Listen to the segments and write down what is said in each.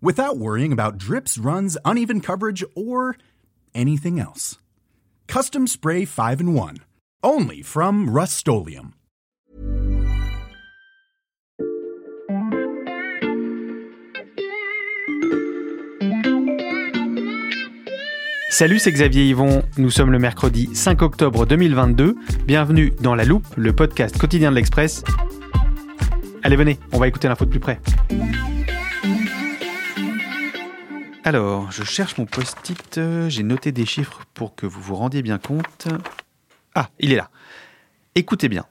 without worrying about drips, runs, uneven coverage, or anything else. Custom Spray 5 in 1. Only from Rust Salut, c'est Xavier Yvon. Nous sommes le mercredi 5 octobre 2022. Bienvenue dans La Loupe, le podcast quotidien de l'Express. Allez, venez, on va écouter l'info de plus près. Alors, je cherche mon post-it. J'ai noté des chiffres pour que vous vous rendiez bien compte. Ah, il est là. Écoutez bien.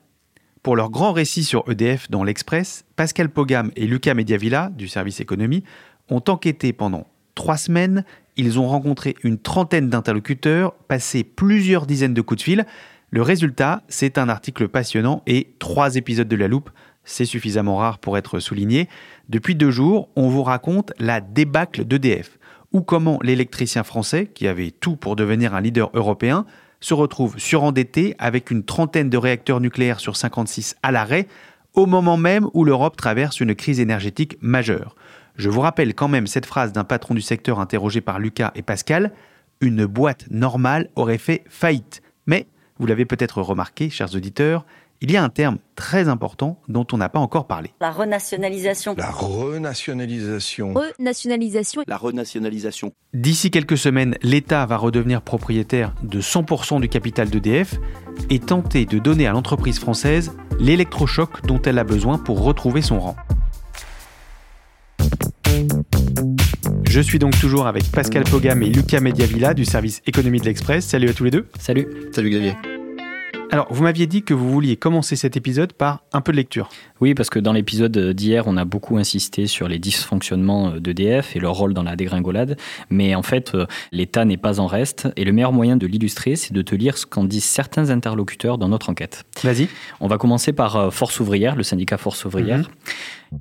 Pour leur grand récit sur EDF dans l'Express, Pascal Pogam et Lucas Mediavilla, du service économie, ont enquêté pendant trois semaines. Ils ont rencontré une trentaine d'interlocuteurs, passé plusieurs dizaines de coups de fil. Le résultat, c'est un article passionnant et trois épisodes de la loupe. C'est suffisamment rare pour être souligné. Depuis deux jours, on vous raconte la débâcle d'EDF, ou comment l'électricien français, qui avait tout pour devenir un leader européen, se retrouve surendetté avec une trentaine de réacteurs nucléaires sur 56 à l'arrêt, au moment même où l'Europe traverse une crise énergétique majeure. Je vous rappelle quand même cette phrase d'un patron du secteur interrogé par Lucas et Pascal, une boîte normale aurait fait faillite. Mais, vous l'avez peut-être remarqué, chers auditeurs, il y a un terme très important dont on n'a pas encore parlé. La renationalisation. La renationalisation. Renationalisation. La renationalisation. D'ici quelques semaines, l'État va redevenir propriétaire de 100% du capital d'EDF et tenter de donner à l'entreprise française l'électrochoc dont elle a besoin pour retrouver son rang. Je suis donc toujours avec Pascal Pogam et Lucas Mediavilla du service économie de l'Express. Salut à tous les deux. Salut. Salut Xavier. Alors, vous m'aviez dit que vous vouliez commencer cet épisode par un peu de lecture. Oui, parce que dans l'épisode d'hier, on a beaucoup insisté sur les dysfonctionnements d'EDF et leur rôle dans la dégringolade. Mais en fait, euh, l'État n'est pas en reste. Et le meilleur moyen de l'illustrer, c'est de te lire ce qu'en disent certains interlocuteurs dans notre enquête. Vas-y. On va commencer par euh, Force ouvrière, le syndicat Force ouvrière. Mhm.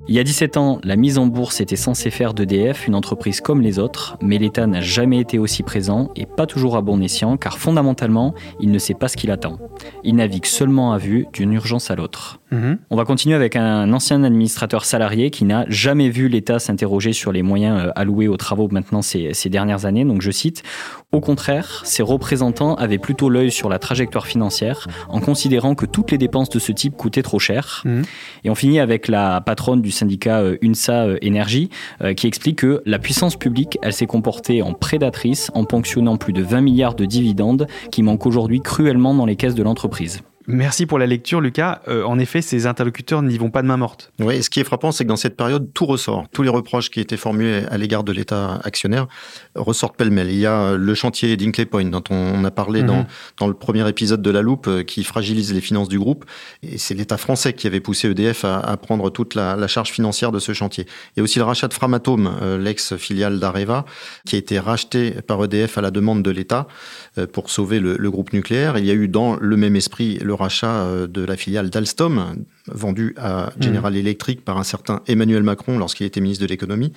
Il y a 17 ans, la mise en bourse était censée faire d'EDF une entreprise comme les autres, mais l'État n'a jamais été aussi présent et pas toujours à bon escient, car fondamentalement, il ne sait pas ce qu'il attend. Il navigue seulement à vue d'une urgence à l'autre. Mhm. On va continuer avec un ancien administrateur salarié qui n'a jamais vu l'État s'interroger sur les moyens euh, alloués aux travaux maintenant ces, ces dernières années. Donc je cite, au contraire, ses représentants avaient plutôt l'œil sur la trajectoire financière en considérant que toutes les dépenses de ce type coûtaient trop cher. Mhm. Et on finit avec la patronne du syndicat euh, UNSA euh, Énergie qui explique que la puissance publique, elle s'est comportée en prédatrice en ponctionnant plus de 20 milliards de dividendes qui manquent aujourd'hui cruellement dans les caisses de l'entreprise. Merci pour la lecture, Lucas. Euh, en effet, ces interlocuteurs n'y vont pas de main morte. Oui, ce qui est frappant, c'est que dans cette période, tout ressort. Tous les reproches qui étaient formulés à l'égard de l'État actionnaire ressortent pêle-mêle. Il y a le chantier d'Inkley Point, dont on a parlé dans, mhm. dans le premier épisode de La Loupe, euh, qui fragilise les finances du groupe. Et c'est l'État français qui avait poussé EDF à, à prendre toute la, la, charge financière de ce chantier. Il y a aussi le rachat de Framatome, euh, l'ex-filiale d'Areva, qui a été racheté par EDF à la demande de l'État pour sauver le, le groupe nucléaire. Il y a eu dans le même esprit le rachat euh, de la filiale d'Alstom, vendue à General mmh. Electric par un certain Emmanuel Macron lorsqu'il était ministre de l'économie.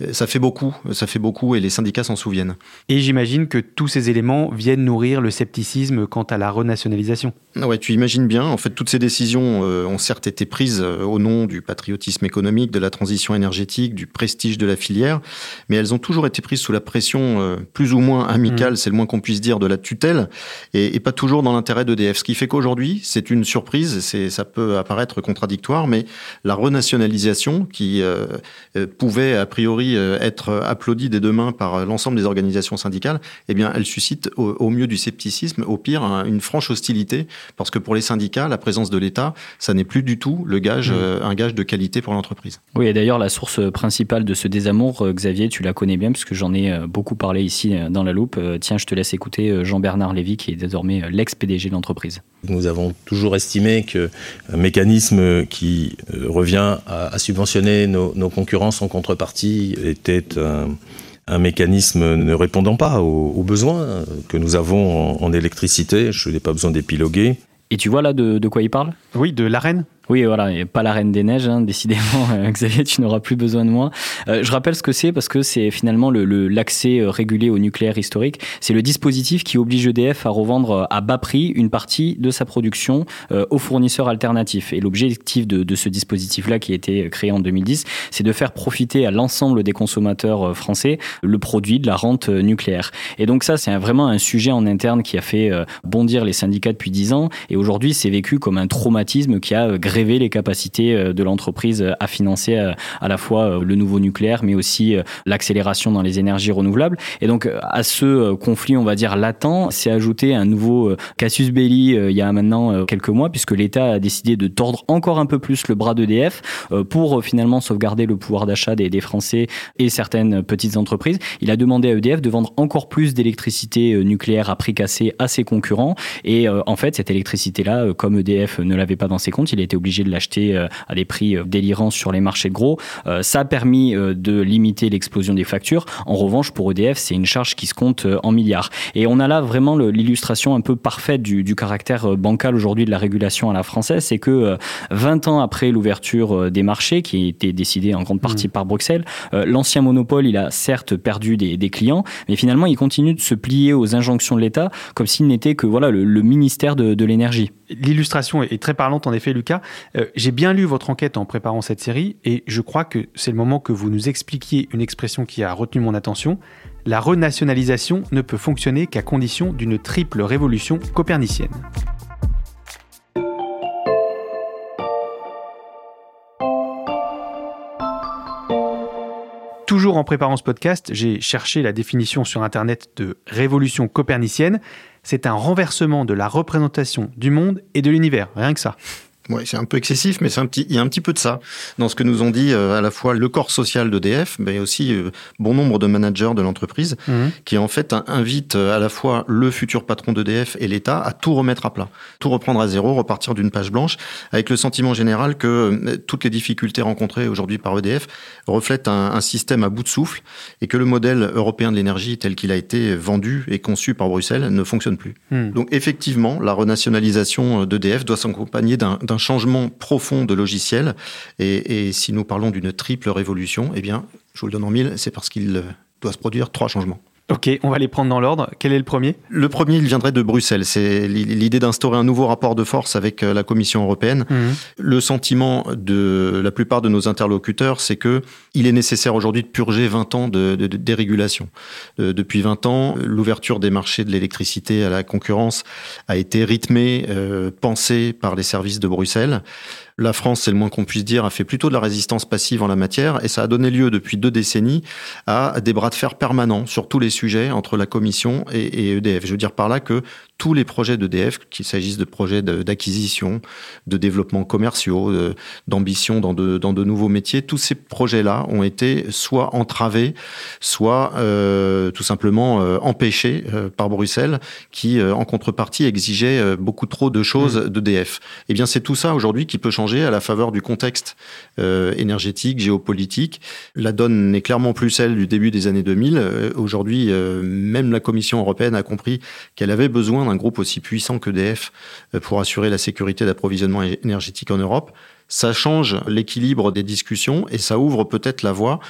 Euh, ça fait beaucoup, ça fait beaucoup et les syndicats s'en souviennent. Et j'imagine que tous ces éléments viennent nourrir le scepticisme quant à la renationalisation. Ah ouais, tu imagines bien. En fait, toutes ces décisions euh, ont certes été prises euh, au nom du patriotisme économique, de la transition énergétique, du prestige de la filière, mais elles ont toujours été prises sous la pression plus ou moins amicale, mmh. c'est le moins qu'on puisse dire, de la tutelle, et, et pas toujours dans l'intérêt d'EDF. Ce qui fait qu'aujourd'hui, c'est une surprise, c'est, ça peut apparaître contradictoire, mais la renationalisation qui pouvait a priori théorie euh, être applaudie dès demain par euh, l'ensemble des organisations syndicales, eh bien, elle suscite au, au mieux du scepticisme, au pire un- une franche hostilité, parce que pour les syndicats, la présence de l'État, ça n'est plus du tout le gage, Mmh. euh, un gage de qualité pour l'entreprise. Oui, et d'ailleurs, la source principale de ce désamour, euh, Xavier, tu la connais bien, puisque j'en ai euh, beaucoup parlé ici euh, dans la loupe. Euh, Tiens, je te laisse écouter euh, Jean-Bernard Lévy, qui est désormais euh, l'ex-PDG de l'entreprise. Nous avons toujours estimé qu'un mécanisme qui euh, revient à, à subventionner nos, nos concurrents sans contrepartie était un, un mécanisme ne répondant pas aux, aux besoins que nous avons en, en électricité. Je n'ai pas besoin d'épiloguer. Et tu vois là de, de quoi il parle? Oui, de l'arène Oui, voilà, pas la Reine des Neiges, hein, décidément, euh, Xavier, tu n'auras plus besoin de moi. Euh, je rappelle ce que c'est parce que c'est finalement le- le- l'accès euh, régulé au nucléaire historique. C'est le dispositif qui oblige EDF à revendre euh, à bas prix une partie de sa production euh, aux fournisseurs alternatifs. Et l'objectif de, de ce dispositif-là, qui a été créé en 2010, c'est de faire profiter à l'ensemble des consommateurs français le produit de la rente nucléaire. Et donc ça, c'est vraiment un sujet en interne qui a fait bondir les syndicats depuis 10 ans. Et aujourd'hui, c'est vécu comme un traumatisme qui a grévé les capacités euh, de l'entreprise euh, à financer euh, à la fois le nouveau nucléaire, mais aussi l'accélération dans les énergies renouvelables. Et donc, à ce conflit, on va dire, latent, s'est ajouté un nouveau casus belli il y a maintenant quelques mois, puisque l'État a décidé de tordre encore un peu plus le bras d'EDF pour finalement sauvegarder le pouvoir d'achat des, Français et certaines petites entreprises. Il a demandé à EDF de vendre encore plus d'électricité nucléaire à prix cassé à ses concurrents. Et en fait, cette électricité-là, comme EDF ne l'avait pas dans ses comptes, il a été obligé de l'acheter euh, à des prix euh, délirants sur les marchés de gros. Euh, ça a permis de limiter l'explosion des factures. En revanche, pour EDF, c'est une charge qui se compte en milliards. Et on a là vraiment l'illustration un peu parfaite du, du caractère bancal aujourd'hui de la régulation à la française. C'est que euh, 20 ans après l'ouverture des marchés, qui a été décidée en grande partie par Bruxelles, l'ancien monopole, il a certes perdu des, des clients, mais finalement, il continue de se plier aux injonctions de l'État comme s'il n'était que voilà, le, le ministère de, de l'énergie. L'illustration est très parlante, en effet, Lucas. Euh, J'ai bien lu votre enquête en préparant cette série et je crois que c'est le moment que vous nous expliquiez une expression qui a retenu mon attention. La renationalisation ne peut fonctionner qu'à condition d'une triple révolution copernicienne. Toujours en préparant ce podcast, j'ai cherché la définition sur Internet de révolution copernicienne. C'est un renversement de la représentation du monde et de l'univers, rien que ça. Ouais, c'est un peu excessif, mais c'est un petit, il y a un petit peu de ça dans ce que nous ont dit euh, à la fois le corps social d'EDF, mais aussi euh, bon nombre de managers de l'entreprise, qui en fait in- invitent euh, à la fois le futur patron d'EDF et l'État à tout remettre à plat, tout reprendre à zéro, repartir d'une page blanche, avec le sentiment général que euh, toutes les difficultés rencontrées aujourd'hui par EDF reflètent un, un système à bout de souffle et que le modèle européen de l'énergie tel qu'il a été vendu et conçu par Bruxelles ne fonctionne plus. Hmm. Donc effectivement, la renationalisation d'EDF doit s'accompagner d'un changement profond de logiciel. Et, et si nous parlons d'une triple révolution, eh bien, je vous le donne en mille, c'est parce qu'il euh, doit se produire trois changements. Ok, on va les prendre dans l'ordre. Quel est le premier? Le premier, il viendrait de Bruxelles. C'est l'idée d'instaurer un nouveau rapport de force avec euh, la Commission européenne. Le sentiment de la plupart de nos interlocuteurs, c'est que il est nécessaire aujourd'hui de purger 20 ans de, de- de dérégulation. Euh, depuis 20 ans, l'ouverture des marchés de l'électricité à la concurrence a été rythmée, euh, pensée par les services de Bruxelles. La France, c'est le moins qu'on puisse dire, a fait plutôt de la résistance passive en la matière et ça a donné lieu depuis deux décennies à des bras de fer permanents sur tous les sujets entre la Commission et, et EDF. Je veux dire par là que tous les projets d'EDF, qu'il s'agisse de projets d'acquisition, de développement commerciaux, d'ambition dans de, dans de nouveaux métiers, tous ces projets-là ont été soit entravés, soit euh, tout simplement euh, empêchés euh, par Bruxelles, qui en contrepartie exigeait beaucoup trop de choses d'EDF. Eh bien, c'est tout ça aujourd'hui qui peut changer à la faveur du contexte euh, énergétique, géopolitique. La donne n'est clairement plus celle du début des années 2000. Euh, aujourd'hui, euh, même la Commission européenne a compris qu'elle avait besoin d'un groupe aussi puissant qu'EDF pour assurer la sécurité d'approvisionnement énergétique en Europe. Ça change l'équilibre des discussions et ça ouvre peut-être la voie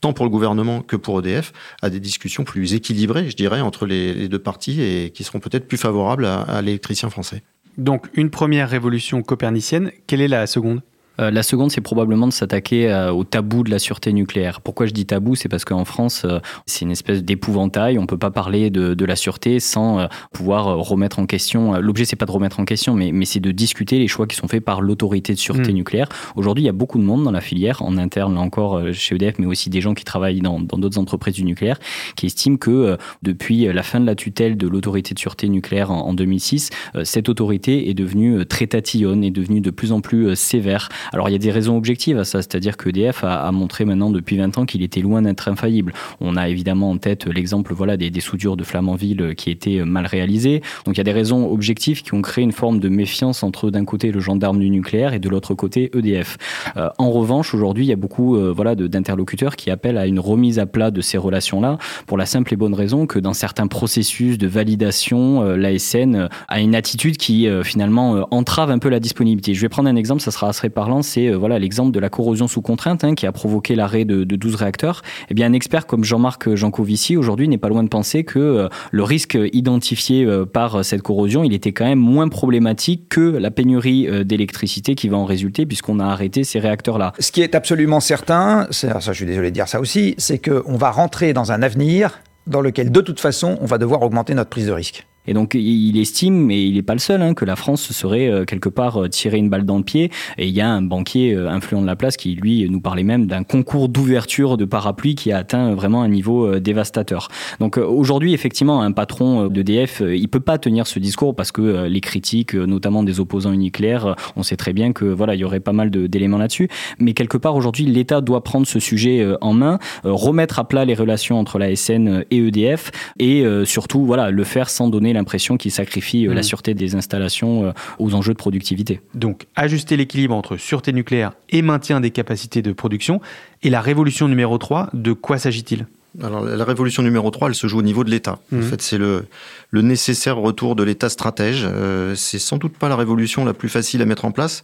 tant pour le gouvernement que pour EDF, à des discussions plus équilibrées, je dirais, entre les, deux parties et qui seront peut-être plus favorables à l'électricien français. Donc, une première révolution copernicienne. Quelle est la seconde? Euh, la seconde, c'est probablement de s'attaquer euh, au tabou de la sûreté nucléaire. Pourquoi je dis tabou? C'est parce qu'en France, euh, c'est une espèce d'épouvantail. On ne peut pas parler de, de, la sûreté sans pouvoir remettre en question. L'objet, c'est pas de remettre en question, mais, mais c'est de discuter les choix qui sont faits par l'autorité de sûreté mmh. nucléaire. Aujourd'hui, il y a beaucoup de monde dans la filière, en interne, là encore, chez EDF, mais aussi des gens qui travaillent dans d'autres entreprises du nucléaire, qui estiment que depuis la fin de la tutelle de l'autorité de sûreté nucléaire en, en 2006, cette autorité est devenue très tatillonne, est devenue de plus en plus sévère. Alors il y a des raisons objectives à ça, c'est-à-dire que EDF a, montré maintenant depuis 20 ans qu'il était loin d'être infaillible. On a évidemment en tête l'exemple voilà, des, soudures de Flamanville qui étaient mal réalisées. Donc il y a des raisons objectives qui ont créé une forme de méfiance entre d'un côté le gendarme du nucléaire et de l'autre côté EDF. Euh, en revanche, aujourd'hui, il y a beaucoup euh, voilà, d'interlocuteurs qui appellent à une remise à plat de ces relations-là pour la simple et bonne raison que dans certains processus de validation, euh, l'ASN a une attitude qui finalement entrave un peu la disponibilité. Je vais prendre un exemple, ça sera assez parlant c'est euh, voilà l'exemple de la corrosion sous contrainte hein, qui a provoqué l'arrêt de, 12 réacteurs. Eh bien, un expert comme Jean-Marc Jancovici aujourd'hui n'est pas loin de penser que euh, le risque identifié euh, par cette corrosion, il était quand même moins problématique que la pénurie d'électricité qui va en résulter puisqu'on a arrêté ces réacteurs-là. Ce qui est absolument certain, ça, je suis désolé de dire ça aussi, c'est qu'on va rentrer dans un avenir dans lequel de toute façon on va devoir augmenter notre prise de risque. Et donc il estime, et il n'est pas le seul, hein, que la France se serait euh, quelque part euh, tiré une balle dans le pied. Et il y a un banquier euh, influent de la place qui, lui, nous parlait même d'un concours d'ouverture de parapluie qui a atteint vraiment un niveau dévastateur. Donc aujourd'hui, effectivement, un patron d'EDF, il peut pas tenir ce discours parce que les critiques, notamment des opposants nucléaires, on sait très bien que voilà, il y aurait pas mal d'éléments là-dessus. Mais quelque part aujourd'hui, l'État doit prendre ce sujet en main, remettre à plat les relations entre la SN et EDF, et surtout voilà, le faire sans donner l'impression qu'il sacrifie euh, la mmh. sûreté des installations euh, aux enjeux de productivité. Donc, ajuster l'équilibre entre sûreté nucléaire et maintien des capacités de production. Et la révolution numéro 3, de quoi s'agit-il? Alors la révolution numéro 3, elle se joue au niveau de l'État. En mmh. fait, c'est le, le nécessaire retour de l'État stratège. Euh, c'est sans doute pas la révolution la plus facile à mettre en place,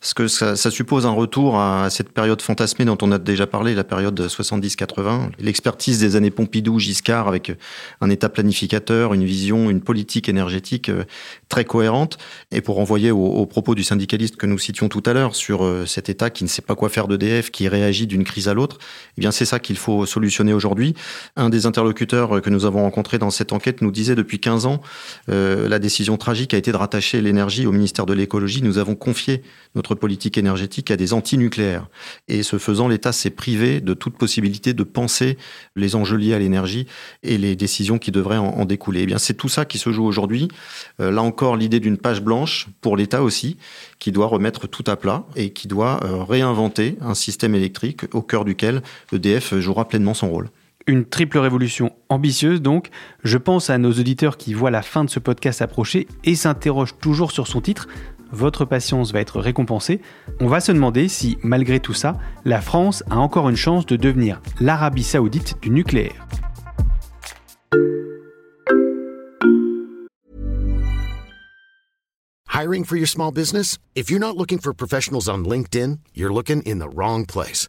parce que ça, suppose un retour à cette période fantasmée dont on a déjà parlé, la période 70-80, l'expertise des années Pompidou, Giscard, avec un État planificateur, une vision, une politique énergétique euh, très cohérente. Et pour renvoyer aux, propos du syndicaliste que nous citions tout à l'heure sur euh, cet État qui ne sait pas quoi faire d'EDF, qui réagit d'une crise à l'autre, eh bien c'est ça qu'il faut solutionner aujourd'hui. Un des interlocuteurs que nous avons rencontrés dans cette enquête nous disait depuis 15 ans, euh, la décision tragique a été de rattacher l'énergie au ministère de l'écologie. Nous avons confié notre politique énergétique à des anti-nucléaires. Et ce faisant, l'État s'est privé de toute possibilité de penser les enjeux liés à l'énergie et les décisions qui devraient en, découler. Eh bien, c'est tout ça qui se joue aujourd'hui. Euh, là encore, l'idée d'une page blanche pour l'État aussi, qui doit remettre tout à plat et qui doit euh, réinventer un système électrique au cœur duquel EDF jouera pleinement son rôle une triple révolution ambitieuse donc. Je pense à nos auditeurs qui voient la fin de ce podcast approcher et s'interrogent toujours sur son titre votre patience va être récompensée, on va se demander si, malgré tout ça, la France a encore une chance de devenir l'Arabie saoudite du nucléaire. Hiring for your small business? If you're not looking for professionals on LinkedIn, you're looking in the wrong place.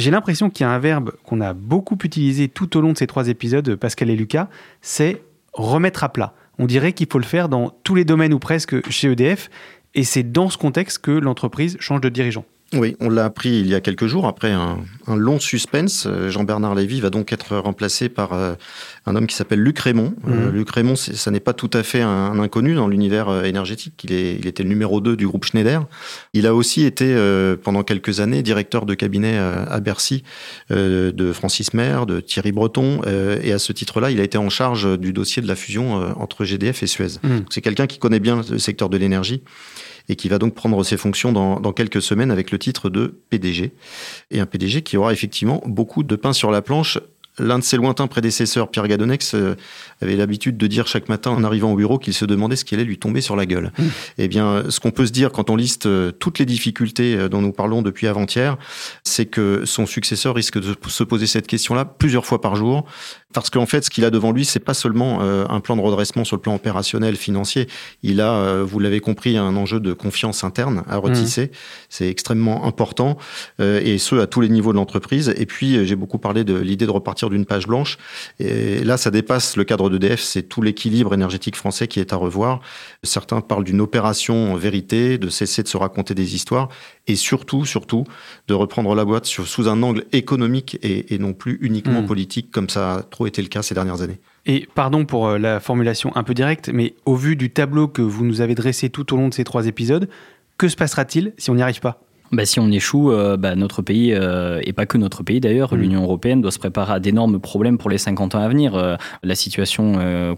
J'ai l'impression qu'il y a un verbe qu'on a beaucoup utilisé tout au long de ces trois épisodes, Pascal et Lucas, c'est remettre à plat. On dirait qu'il faut le faire dans tous les domaines ou presque chez EDF, et c'est dans ce contexte que l'entreprise change de dirigeant. Oui, on l'a appris il y a quelques jours après un, long suspense. Euh, Jean-Bernard Lévy va donc être remplacé par euh, un homme qui s'appelle Luc Raymond. Euh, mmh. Luc Raymond, ça n'est pas tout à fait un, inconnu dans l'univers énergétique. Il, est, il était le numéro 2 du groupe Schneider. Il a aussi été pendant quelques années directeur de cabinet à Bercy de Francis Maire, de Thierry Breton. et à ce titre-là, il a été en charge du dossier de la fusion entre GDF et Suez. Mmh. C'est quelqu'un qui connaît bien le secteur de l'énergie et qui va donc prendre ses fonctions dans, quelques semaines avec le titre de PDG. Et un PDG qui aura effectivement beaucoup de pain sur la planche L'un de ses lointains prédécesseurs, Pierre Gadonex, euh, avait l'habitude de dire chaque matin en arrivant au bureau qu'il se demandait ce qui allait lui tomber sur la gueule. Mmh. Eh bien, ce qu'on peut se dire quand on liste euh, toutes les difficultés euh, dont nous parlons depuis avant-hier, c'est que son successeur risque de se poser cette question-là plusieurs fois par jour, parce qu'en fait, ce qu'il a devant lui, c'est pas seulement un plan de redressement sur le plan opérationnel, financier. Il a, vous l'avez compris, un enjeu de confiance interne à retisser. Mmh. C'est extrêmement important, et ce à tous les niveaux de l'entreprise. Et puis, j'ai beaucoup parlé de l'idée de repartir d'une page blanche. Et là, ça dépasse le cadre d'EDF, c'est tout l'équilibre énergétique français qui est à revoir. Certains parlent d'une opération vérité, de cesser de se raconter des histoires, et surtout, surtout, de reprendre la boîte sous un angle économique et, non plus uniquement mmh. politique, comme ça a trop été le cas ces dernières années. Et pardon pour euh, la formulation un peu directe, mais au vu du tableau que vous nous avez dressé tout au long de ces trois épisodes, que se passera-t-il si on n'y arrive pas? Bah, si on échoue, euh, bah, notre pays, euh, et pas que notre pays d'ailleurs, mm. l'Union européenne doit se préparer à d'énormes problèmes pour les 50 ans à venir. Euh, la situation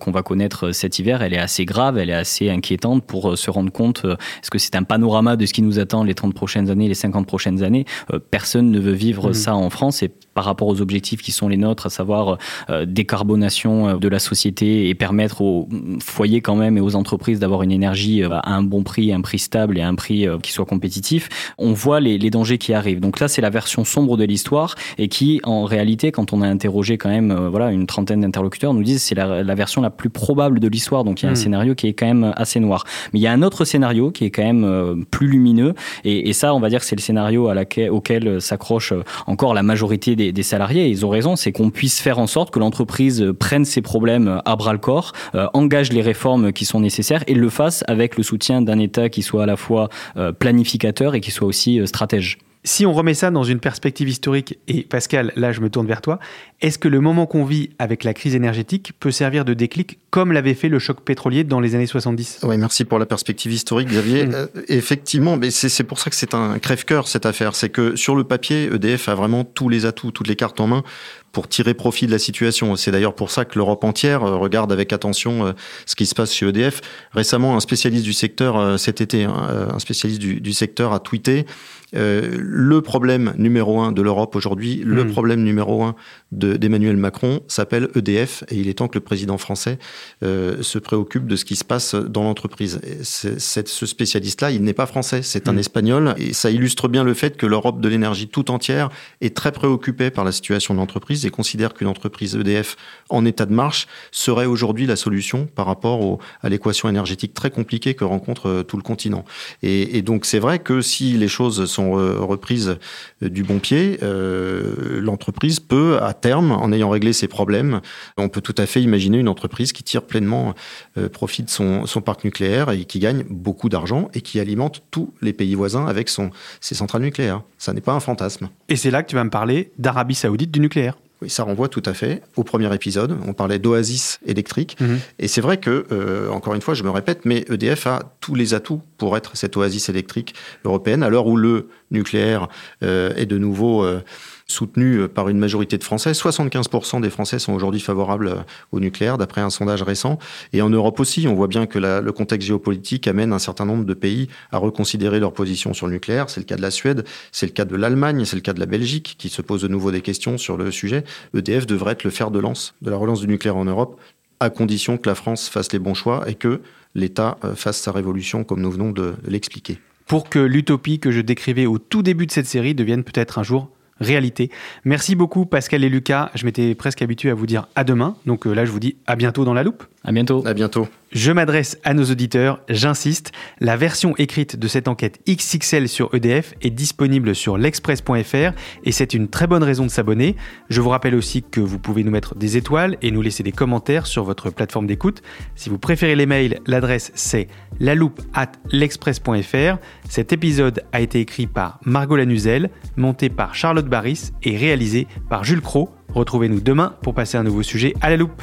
qu'on va connaître cet hiver, elle est assez grave, elle est assez inquiétante pour se rendre compte, est-ce que c'est un panorama de ce qui nous attend les 30 prochaines années, les 50 prochaines années? Personne ne veut vivre mm. ça en France et par rapport aux objectifs qui sont les nôtres, à savoir décarbonation de la société et permettre aux foyers quand même et aux entreprises d'avoir une énergie à un bon prix, un prix stable et un prix qui soit compétitif. On voit les, dangers qui arrivent. Donc là, c'est la version sombre de l'histoire et qui, en réalité, quand on a interrogé quand même euh, voilà une trentaine d'interlocuteurs, nous disent c'est la, version la plus probable de l'histoire. Donc il y a un hmm. scénario qui est quand même assez noir. Mais il y a un autre scénario qui est quand même euh, plus lumineux et, ça, on va dire que c'est le scénario à laquelle, auquel euh, s'accroche encore la majorité des, salariés. Et ils ont raison, c'est qu'on puisse faire en sorte que l'entreprise prenne ses problèmes à bras le corps, engage les réformes qui sont nécessaires et le fasse avec le soutien d'un État qui soit à la fois planificateur et qui soit aussi euh, stratège. Si on remet ça dans une perspective historique, et Pascal, là je me tourne vers toi, est-ce que le moment qu'on vit avec la crise énergétique peut servir de déclic comme l'avait fait le choc pétrolier dans les années 70 Oui, merci pour la perspective historique, Xavier. Mm. Euh, effectivement, mais c'est pour ça que c'est un crève-cœur cette affaire. C'est que sur le papier, EDF a vraiment tous les atouts, toutes les cartes en main pour tirer profit de la situation. C'est d'ailleurs pour ça que l'Europe entière euh, regarde avec attention ce qui se passe chez EDF. Récemment, un spécialiste du secteur, cet été, hein, un spécialiste du, du secteur a tweeté euh, le problème numéro un de l'Europe aujourd'hui, le hmm. problème numéro un d'Emmanuel Macron s'appelle EDF et il est temps que le président français euh, se préoccupe de ce qui se passe dans l'entreprise. Ce spécialiste-là, il n'est pas français, c'est un hmm. espagnol et ça illustre bien le fait que l'Europe de l'énergie tout entière est très préoccupée par la situation de l'entreprise et considère qu'une entreprise EDF en état de marche serait aujourd'hui la solution par rapport à l'équation énergétique très compliquée que rencontre euh, tout le continent. Et, et donc c'est vrai que si les choses sont reprises du bon pied, euh, l'entreprise peut, à terme, en ayant réglé ses problèmes, on peut tout à fait imaginer une entreprise qui tire pleinement euh, profit de son, parc nucléaire et qui gagne beaucoup d'argent et qui alimente tous les pays voisins avec son, ses centrales nucléaires. Ça n'est pas un fantasme. Et c'est là que tu vas me parler d'Arabie saoudite du nucléaire. Oui, ça renvoie tout à fait au premier épisode. On parlait d'oasis électrique. Mhm. Et c'est vrai que, euh, encore une fois, je me répète, mais EDF a tous les atouts pour être cette oasis électrique européenne, à l'heure où le nucléaire euh, est de nouveau euh, soutenu euh, par une majorité de Français. 75% des Français sont aujourd'hui favorables au nucléaire, d'après un sondage récent. Et en Europe aussi, on voit bien que le contexte géopolitique amène un certain nombre de pays à reconsidérer leur position sur le nucléaire. C'est le cas de la Suède, c'est le cas de l'Allemagne, c'est le cas de la Belgique, qui se pose de nouveau des questions sur le sujet. EDF devrait être le fer de lance de la relance du nucléaire en Europe, à condition que la France fasse les bons choix et que l'État euh, fasse sa révolution, comme nous venons de l'expliquer. Pour que l'utopie que je décrivais au tout début de cette série devienne peut-être un jour réalité. Merci beaucoup Pascal et Lucas. Je m'étais presque habitué à vous dire à demain. Donc euh, là, je vous dis à bientôt dans la loupe. À bientôt. À bientôt. Je m'adresse à nos auditeurs, j'insiste, la version écrite de cette enquête XXL sur EDF est disponible sur l'express.fr et c'est une très bonne raison de s'abonner. Je vous rappelle aussi que vous pouvez nous mettre des étoiles et nous laisser des commentaires sur votre plateforme d'écoute. Si vous préférez les mails, l'adresse c'est loupe at l'express.fr. Cet épisode a été écrit par Margot Lanuzel, monté par Charlotte Barris et réalisé par Jules Cro. Retrouvez-nous demain pour passer un nouveau sujet à la loupe.